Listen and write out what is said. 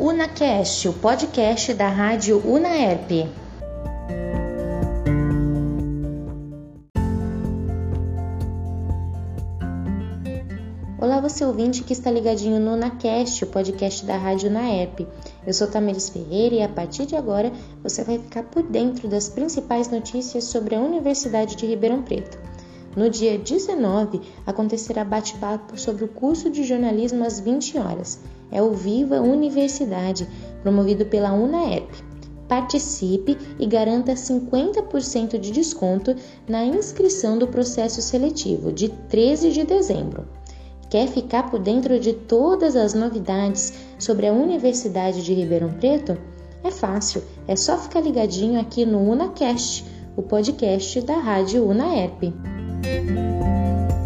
UnaCast, o podcast da rádio Unaerp. Olá, você ouvinte que está ligadinho no UnaCast, o podcast da rádio Unaerp. Eu sou Tamiris Ferreira e a partir de agora você vai ficar por dentro das principais notícias sobre a Universidade de Ribeirão Preto. No dia 19, acontecerá bate-papo sobre o curso de jornalismo às 20 horas. É o Viva Universidade, promovido pela UNAEP. Participe e garanta 50% de desconto na inscrição do processo seletivo de 13 de dezembro. Quer ficar por dentro de todas as novidades sobre a Universidade de Ribeirão Preto? É fácil, é só ficar ligadinho aqui no UnaCast, o podcast da Rádio UnaERP. Música